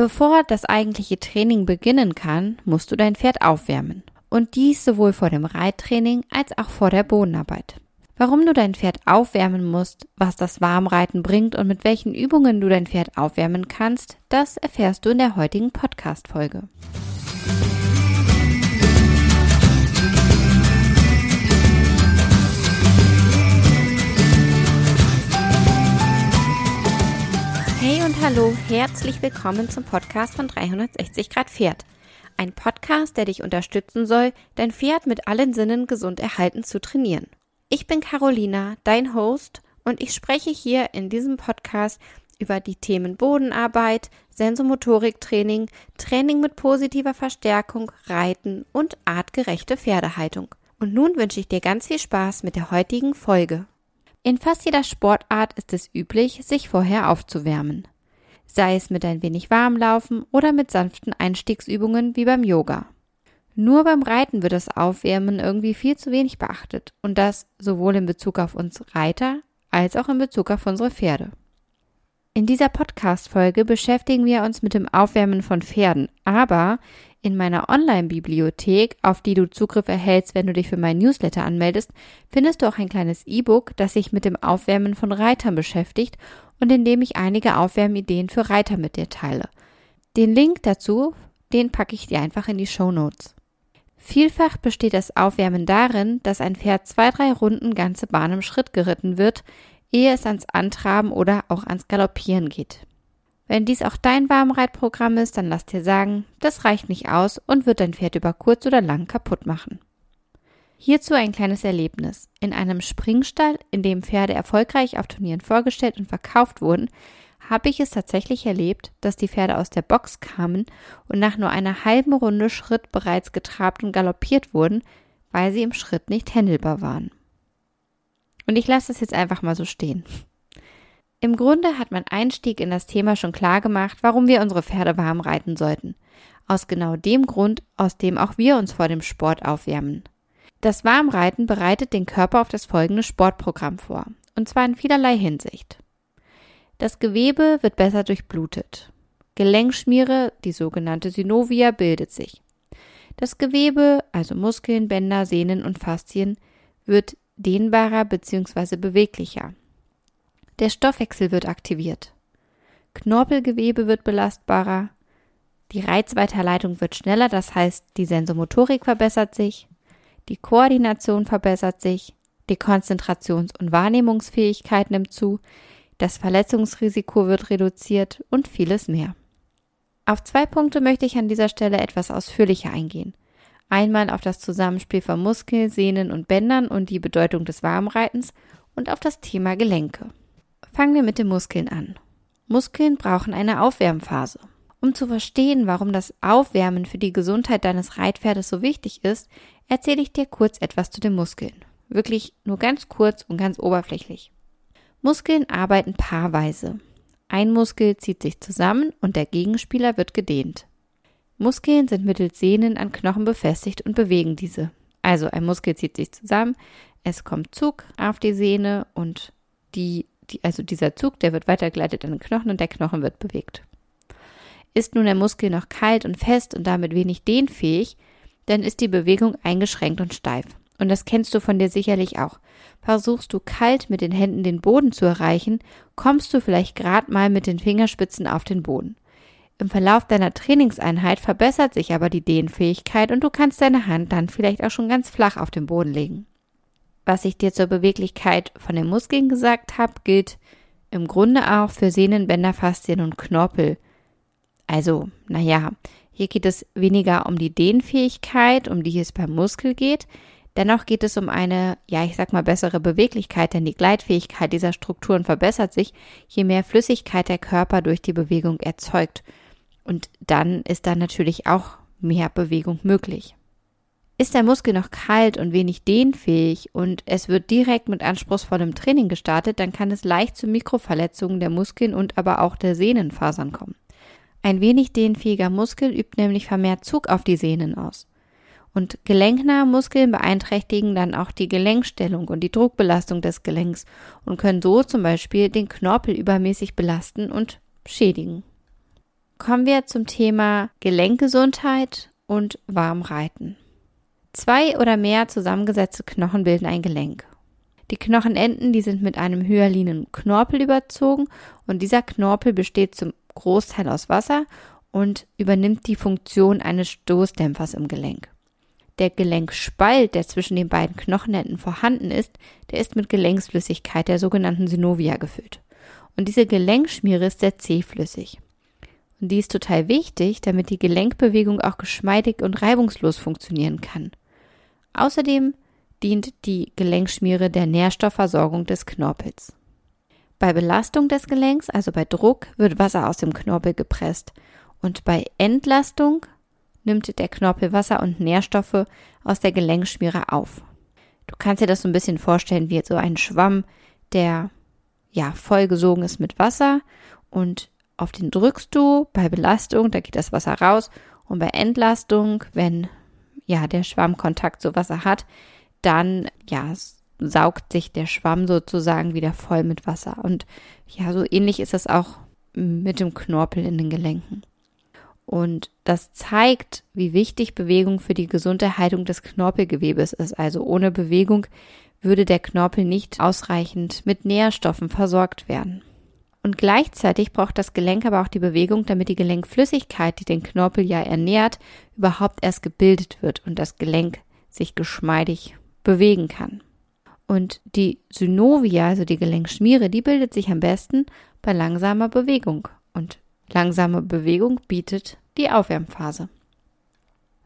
Bevor das eigentliche Training beginnen kann, musst du dein Pferd aufwärmen. Und dies sowohl vor dem Reittraining als auch vor der Bodenarbeit. Warum du dein Pferd aufwärmen musst, was das Warmreiten bringt und mit welchen Übungen du dein Pferd aufwärmen kannst, das erfährst du in der heutigen Podcast-Folge. Hallo, herzlich willkommen zum Podcast von 360 Grad Pferd. Ein Podcast, der dich unterstützen soll, dein Pferd mit allen Sinnen gesund erhalten zu trainieren. Ich bin Carolina, dein Host, und ich spreche hier in diesem Podcast über die Themen Bodenarbeit, Sensomotoriktraining, Training mit positiver Verstärkung, Reiten und artgerechte Pferdehaltung. Und nun wünsche ich dir ganz viel Spaß mit der heutigen Folge. In fast jeder Sportart ist es üblich, sich vorher aufzuwärmen. Sei es mit ein wenig Warmlaufen oder mit sanften Einstiegsübungen wie beim Yoga. Nur beim Reiten wird das Aufwärmen irgendwie viel zu wenig beachtet und das sowohl in Bezug auf uns Reiter als auch in Bezug auf unsere Pferde. In dieser Podcast-Folge beschäftigen wir uns mit dem Aufwärmen von Pferden, aber in meiner Online-Bibliothek, auf die du Zugriff erhältst, wenn du dich für meinen Newsletter anmeldest, findest du auch ein kleines E-Book, das sich mit dem Aufwärmen von Reitern beschäftigt und in dem ich einige Aufwärmideen für Reiter mit dir teile. Den Link dazu, den packe ich dir einfach in die Show Notes. Vielfach besteht das Aufwärmen darin, dass ein Pferd zwei, drei Runden ganze Bahn im Schritt geritten wird, ehe es ans Antraben oder auch ans Galoppieren geht. Wenn dies auch dein Warmreitprogramm ist, dann lass dir sagen, das reicht nicht aus und wird dein Pferd über kurz oder lang kaputt machen. Hierzu ein kleines Erlebnis. In einem Springstall, in dem Pferde erfolgreich auf Turnieren vorgestellt und verkauft wurden, habe ich es tatsächlich erlebt, dass die Pferde aus der Box kamen und nach nur einer halben Runde Schritt bereits getrabt und galoppiert wurden, weil sie im Schritt nicht händelbar waren. Und ich lasse es jetzt einfach mal so stehen. Im Grunde hat mein Einstieg in das Thema schon klar gemacht, warum wir unsere Pferde warm reiten sollten. Aus genau dem Grund, aus dem auch wir uns vor dem Sport aufwärmen. Das Warmreiten bereitet den Körper auf das folgende Sportprogramm vor, und zwar in vielerlei Hinsicht. Das Gewebe wird besser durchblutet. Gelenkschmiere, die sogenannte Synovia, bildet sich. Das Gewebe, also Muskeln, Bänder, Sehnen und Faszien, wird dehnbarer bzw. beweglicher. Der Stoffwechsel wird aktiviert. Knorpelgewebe wird belastbarer. Die Reizweiterleitung wird schneller, das heißt, die Sensomotorik verbessert sich. Die Koordination verbessert sich. Die Konzentrations- und Wahrnehmungsfähigkeit nimmt zu. Das Verletzungsrisiko wird reduziert und vieles mehr. Auf zwei Punkte möchte ich an dieser Stelle etwas ausführlicher eingehen. Einmal auf das Zusammenspiel von Muskeln, Sehnen und Bändern und die Bedeutung des Warmreitens und auf das Thema Gelenke. Fangen wir mit den Muskeln an. Muskeln brauchen eine Aufwärmphase. Um zu verstehen, warum das Aufwärmen für die Gesundheit deines Reitpferdes so wichtig ist, erzähle ich dir kurz etwas zu den Muskeln. Wirklich nur ganz kurz und ganz oberflächlich. Muskeln arbeiten paarweise. Ein Muskel zieht sich zusammen und der Gegenspieler wird gedehnt. Muskeln sind mittels Sehnen an Knochen befestigt und bewegen diese. Also ein Muskel zieht sich zusammen, es kommt Zug auf die Sehne und die die, also dieser Zug, der wird weitergeleitet an den Knochen und der Knochen wird bewegt. Ist nun der Muskel noch kalt und fest und damit wenig dehnfähig, dann ist die Bewegung eingeschränkt und steif. Und das kennst du von dir sicherlich auch. Versuchst du kalt mit den Händen den Boden zu erreichen, kommst du vielleicht gerade mal mit den Fingerspitzen auf den Boden. Im Verlauf deiner Trainingseinheit verbessert sich aber die Dehnfähigkeit und du kannst deine Hand dann vielleicht auch schon ganz flach auf den Boden legen was ich dir zur Beweglichkeit von den Muskeln gesagt habe, gilt im Grunde auch für Sehnen, Bänder, Faszien und Knorpel. Also, naja, hier geht es weniger um die Dehnfähigkeit, um die es beim Muskel geht. Dennoch geht es um eine, ja, ich sag mal, bessere Beweglichkeit, denn die Gleitfähigkeit dieser Strukturen verbessert sich, je mehr Flüssigkeit der Körper durch die Bewegung erzeugt. Und dann ist da natürlich auch mehr Bewegung möglich. Ist der Muskel noch kalt und wenig dehnfähig und es wird direkt mit anspruchsvollem Training gestartet, dann kann es leicht zu Mikroverletzungen der Muskeln und aber auch der Sehnenfasern kommen. Ein wenig dehnfähiger Muskel übt nämlich vermehrt Zug auf die Sehnen aus. Und gelenknahe Muskeln beeinträchtigen dann auch die Gelenkstellung und die Druckbelastung des Gelenks und können so zum Beispiel den Knorpel übermäßig belasten und schädigen. Kommen wir zum Thema Gelenkgesundheit und Warmreiten. Zwei oder mehr zusammengesetzte Knochen bilden ein Gelenk. Die Knochenenden, die sind mit einem hyalinen Knorpel überzogen und dieser Knorpel besteht zum Großteil aus Wasser und übernimmt die Funktion eines Stoßdämpfers im Gelenk. Der Gelenkspalt, der zwischen den beiden Knochenenden vorhanden ist, der ist mit Gelenksflüssigkeit, der sogenannten Synovia, gefüllt. Und diese Gelenkschmiere ist sehr zähflüssig. Und die ist total wichtig, damit die Gelenkbewegung auch geschmeidig und reibungslos funktionieren kann. Außerdem dient die Gelenkschmiere der Nährstoffversorgung des Knorpels. Bei Belastung des Gelenks, also bei Druck, wird Wasser aus dem Knorpel gepresst. Und bei Entlastung nimmt der Knorpel Wasser und Nährstoffe aus der Gelenkschmiere auf. Du kannst dir das so ein bisschen vorstellen wie so ein Schwamm, der ja vollgesogen ist mit Wasser. Und auf den drückst du bei Belastung, da geht das Wasser raus. Und bei Entlastung, wenn ja der Schwamm Kontakt zu Wasser hat, dann ja saugt sich der Schwamm sozusagen wieder voll mit Wasser und ja so ähnlich ist es auch mit dem Knorpel in den Gelenken. Und das zeigt, wie wichtig Bewegung für die Gesunderhaltung des Knorpelgewebes ist. Also ohne Bewegung würde der Knorpel nicht ausreichend mit Nährstoffen versorgt werden. Und gleichzeitig braucht das Gelenk aber auch die Bewegung, damit die Gelenkflüssigkeit, die den Knorpel ja ernährt, überhaupt erst gebildet wird und das Gelenk sich geschmeidig bewegen kann. Und die Synovia, also die Gelenkschmiere, die bildet sich am besten bei langsamer Bewegung. Und langsame Bewegung bietet die Aufwärmphase.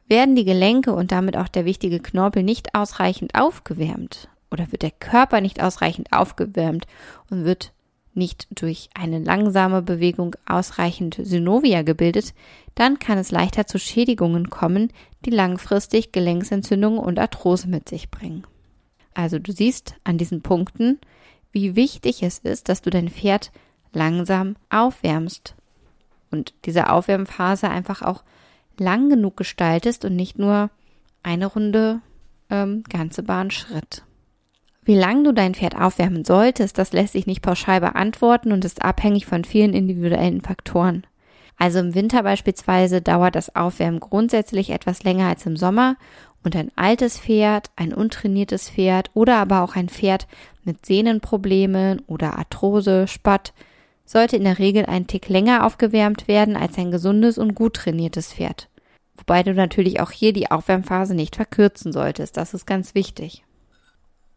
Werden die Gelenke und damit auch der wichtige Knorpel nicht ausreichend aufgewärmt oder wird der Körper nicht ausreichend aufgewärmt und wird nicht durch eine langsame Bewegung ausreichend Synovia gebildet, dann kann es leichter zu Schädigungen kommen, die langfristig Gelenksentzündungen und Arthrose mit sich bringen. Also du siehst an diesen Punkten, wie wichtig es ist, dass du dein Pferd langsam aufwärmst und diese Aufwärmphase einfach auch lang genug gestaltest und nicht nur eine Runde ähm, ganze Bahn Schritt. Wie lang du dein Pferd aufwärmen solltest, das lässt sich nicht pauschal beantworten und ist abhängig von vielen individuellen Faktoren. Also im Winter beispielsweise dauert das Aufwärmen grundsätzlich etwas länger als im Sommer und ein altes Pferd, ein untrainiertes Pferd oder aber auch ein Pferd mit Sehnenproblemen oder Arthrose, Spatt sollte in der Regel ein Tick länger aufgewärmt werden als ein gesundes und gut trainiertes Pferd. Wobei du natürlich auch hier die Aufwärmphase nicht verkürzen solltest, das ist ganz wichtig.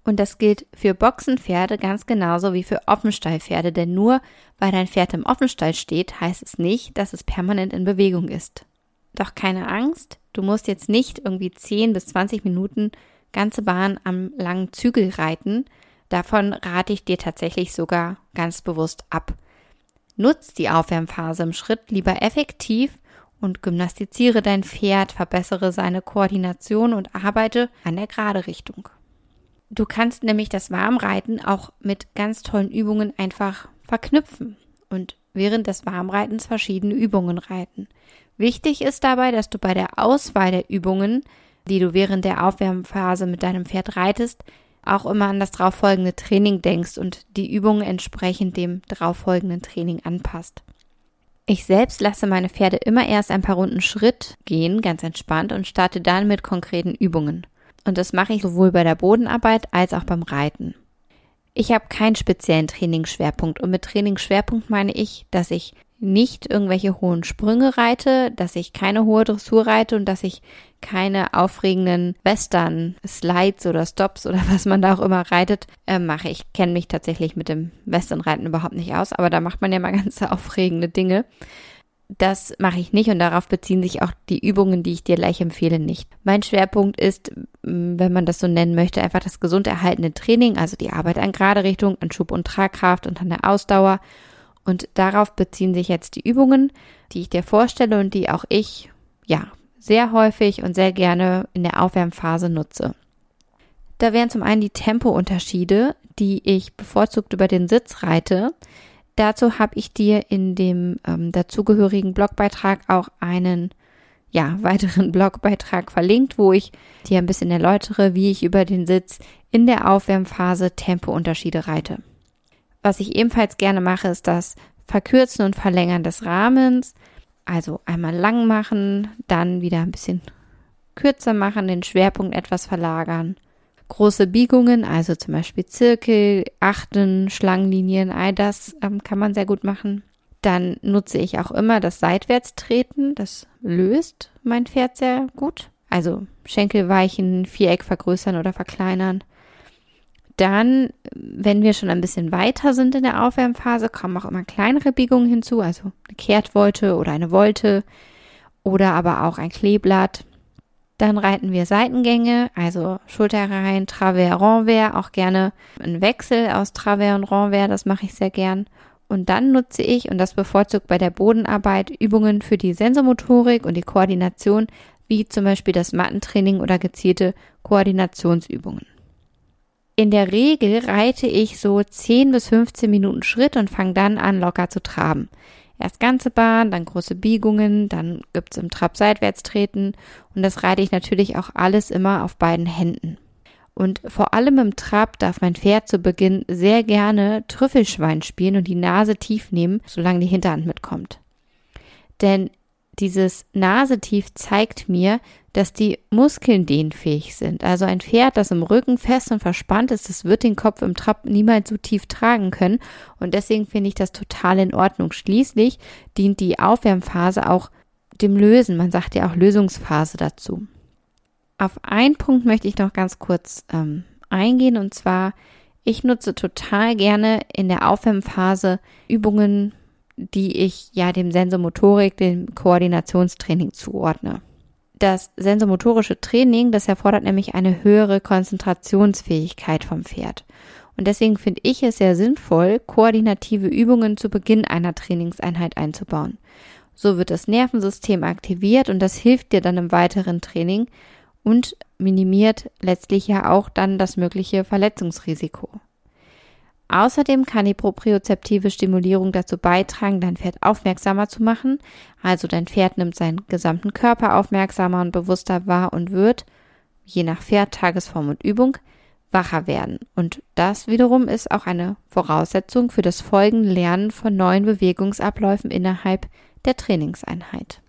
Und das gilt für Boxenpferde ganz genauso wie für Offenstallpferde, denn nur weil dein Pferd im Offenstall steht, heißt es nicht, dass es permanent in Bewegung ist. Doch keine Angst, du musst jetzt nicht irgendwie 10 bis 20 Minuten ganze Bahn am langen Zügel reiten. Davon rate ich dir tatsächlich sogar ganz bewusst ab. Nutz die Aufwärmphase im Schritt lieber effektiv und gymnastiziere dein Pferd, verbessere seine Koordination und arbeite an der gerade Richtung. Du kannst nämlich das Warmreiten auch mit ganz tollen Übungen einfach verknüpfen und während des Warmreitens verschiedene Übungen reiten. Wichtig ist dabei, dass du bei der Auswahl der Übungen, die du während der Aufwärmphase mit deinem Pferd reitest, auch immer an das darauffolgende Training denkst und die Übungen entsprechend dem darauffolgenden Training anpasst. Ich selbst lasse meine Pferde immer erst ein paar Runden Schritt gehen, ganz entspannt, und starte dann mit konkreten Übungen. Und das mache ich sowohl bei der Bodenarbeit als auch beim Reiten. Ich habe keinen speziellen Trainingsschwerpunkt und mit Trainingsschwerpunkt meine ich, dass ich nicht irgendwelche hohen Sprünge reite, dass ich keine hohe Dressur reite und dass ich keine aufregenden Western Slides oder Stops oder was man da auch immer reitet, äh, mache. Ich kenne mich tatsächlich mit dem Westernreiten überhaupt nicht aus, aber da macht man ja mal ganz aufregende Dinge. Das mache ich nicht und darauf beziehen sich auch die Übungen, die ich dir gleich empfehle, nicht. Mein Schwerpunkt ist, wenn man das so nennen möchte, einfach das gesund erhaltene Training, also die Arbeit an gerade Richtung, an Schub und Tragkraft und an der Ausdauer. Und darauf beziehen sich jetzt die Übungen, die ich dir vorstelle und die auch ich, ja, sehr häufig und sehr gerne in der Aufwärmphase nutze. Da wären zum einen die Tempounterschiede, die ich bevorzugt über den Sitz reite. Dazu habe ich dir in dem ähm, dazugehörigen Blogbeitrag auch einen ja, weiteren Blogbeitrag verlinkt, wo ich dir ein bisschen erläutere, wie ich über den Sitz in der Aufwärmphase Tempounterschiede reite. Was ich ebenfalls gerne mache, ist das Verkürzen und Verlängern des Rahmens. Also einmal lang machen, dann wieder ein bisschen kürzer machen, den Schwerpunkt etwas verlagern. Große Biegungen, also zum Beispiel Zirkel, Achten, Schlangenlinien, all das ähm, kann man sehr gut machen. Dann nutze ich auch immer das Seitwärtstreten. Das löst mein Pferd sehr gut. Also Schenkel weichen, Viereck vergrößern oder verkleinern. Dann, wenn wir schon ein bisschen weiter sind in der Aufwärmphase, kommen auch immer kleinere Biegungen hinzu, also eine Kehrtwolte oder eine Wolte oder aber auch ein Kleeblatt. Dann reiten wir Seitengänge, also Schulterreihen, Travers, Renvers, auch gerne ein Wechsel aus Travers und Renvers, das mache ich sehr gern. Und dann nutze ich, und das bevorzugt bei der Bodenarbeit, Übungen für die Sensomotorik und die Koordination, wie zum Beispiel das Mattentraining oder gezielte Koordinationsübungen. In der Regel reite ich so 10 bis 15 Minuten Schritt und fange dann an, locker zu traben. Erst ganze Bahn, dann große Biegungen, dann gibt's im Trab seitwärts treten und das reite ich natürlich auch alles immer auf beiden Händen. Und vor allem im Trab darf mein Pferd zu Beginn sehr gerne Trüffelschwein spielen und die Nase tief nehmen, solange die Hinterhand mitkommt. Denn dieses Nasetief zeigt mir, dass die Muskeln dehnfähig sind. Also ein Pferd, das im Rücken fest und verspannt ist, das wird den Kopf im Trab niemals so tief tragen können. Und deswegen finde ich das total in Ordnung. Schließlich dient die Aufwärmphase auch dem Lösen. Man sagt ja auch Lösungsphase dazu. Auf einen Punkt möchte ich noch ganz kurz ähm, eingehen und zwar, ich nutze total gerne in der Aufwärmphase Übungen die ich ja dem Sensomotorik, dem Koordinationstraining zuordne. Das sensomotorische Training, das erfordert nämlich eine höhere Konzentrationsfähigkeit vom Pferd. Und deswegen finde ich es sehr sinnvoll, koordinative Übungen zu Beginn einer Trainingseinheit einzubauen. So wird das Nervensystem aktiviert und das hilft dir dann im weiteren Training und minimiert letztlich ja auch dann das mögliche Verletzungsrisiko. Außerdem kann die propriozeptive Stimulierung dazu beitragen, dein Pferd aufmerksamer zu machen. Also dein Pferd nimmt seinen gesamten Körper aufmerksamer und bewusster wahr und wird, je nach Pferd, Tagesform und Übung, wacher werden. Und das wiederum ist auch eine Voraussetzung für das folgende Lernen von neuen Bewegungsabläufen innerhalb der Trainingseinheit.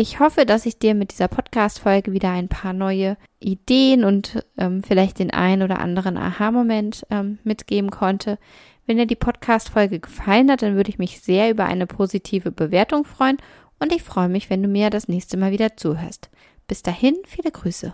Ich hoffe, dass ich dir mit dieser Podcast-Folge wieder ein paar neue Ideen und ähm, vielleicht den einen oder anderen Aha-Moment ähm, mitgeben konnte. Wenn dir die Podcast-Folge gefallen hat, dann würde ich mich sehr über eine positive Bewertung freuen und ich freue mich, wenn du mir das nächste Mal wieder zuhörst. Bis dahin, viele Grüße.